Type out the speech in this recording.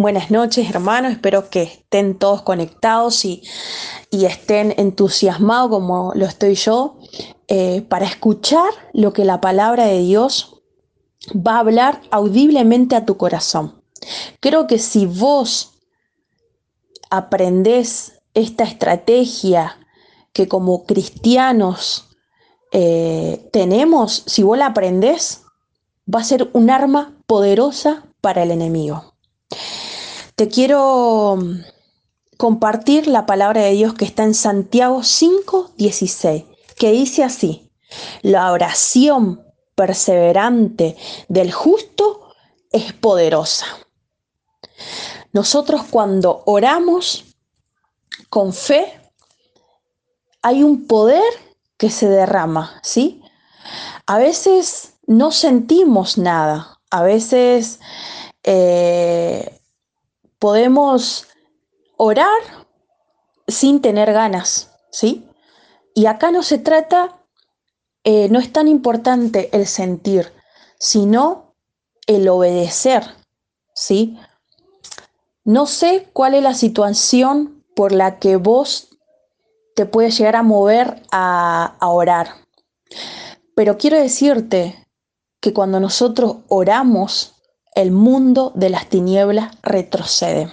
Buenas noches, hermanos. Espero que estén todos conectados y, estén entusiasmados como lo estoy yo eh, para escuchar lo que la palabra de Dios va a hablar audiblemente a tu corazón. Creo que si vos aprendés esta estrategia que como cristianos eh, tenemos, si vos la aprendés, va a ser un arma poderosa para el enemigo. Te quiero compartir la palabra de Dios que está en Santiago 5, 16, que dice así, la oración perseverante del justo es poderosa. Nosotros cuando oramos con fe, hay un poder que se derrama, ¿sí? A veces no sentimos nada, a veces eh, podemos orar sin tener ganas, ¿sí? Y acá no se trata, eh, no es tan importante el sentir, sino el obedecer, ¿sí? No sé cuál es la situación por la que vos te puedes llegar a mover a, a orar, pero quiero decirte que cuando nosotros oramos, el mundo de las tinieblas retrocede.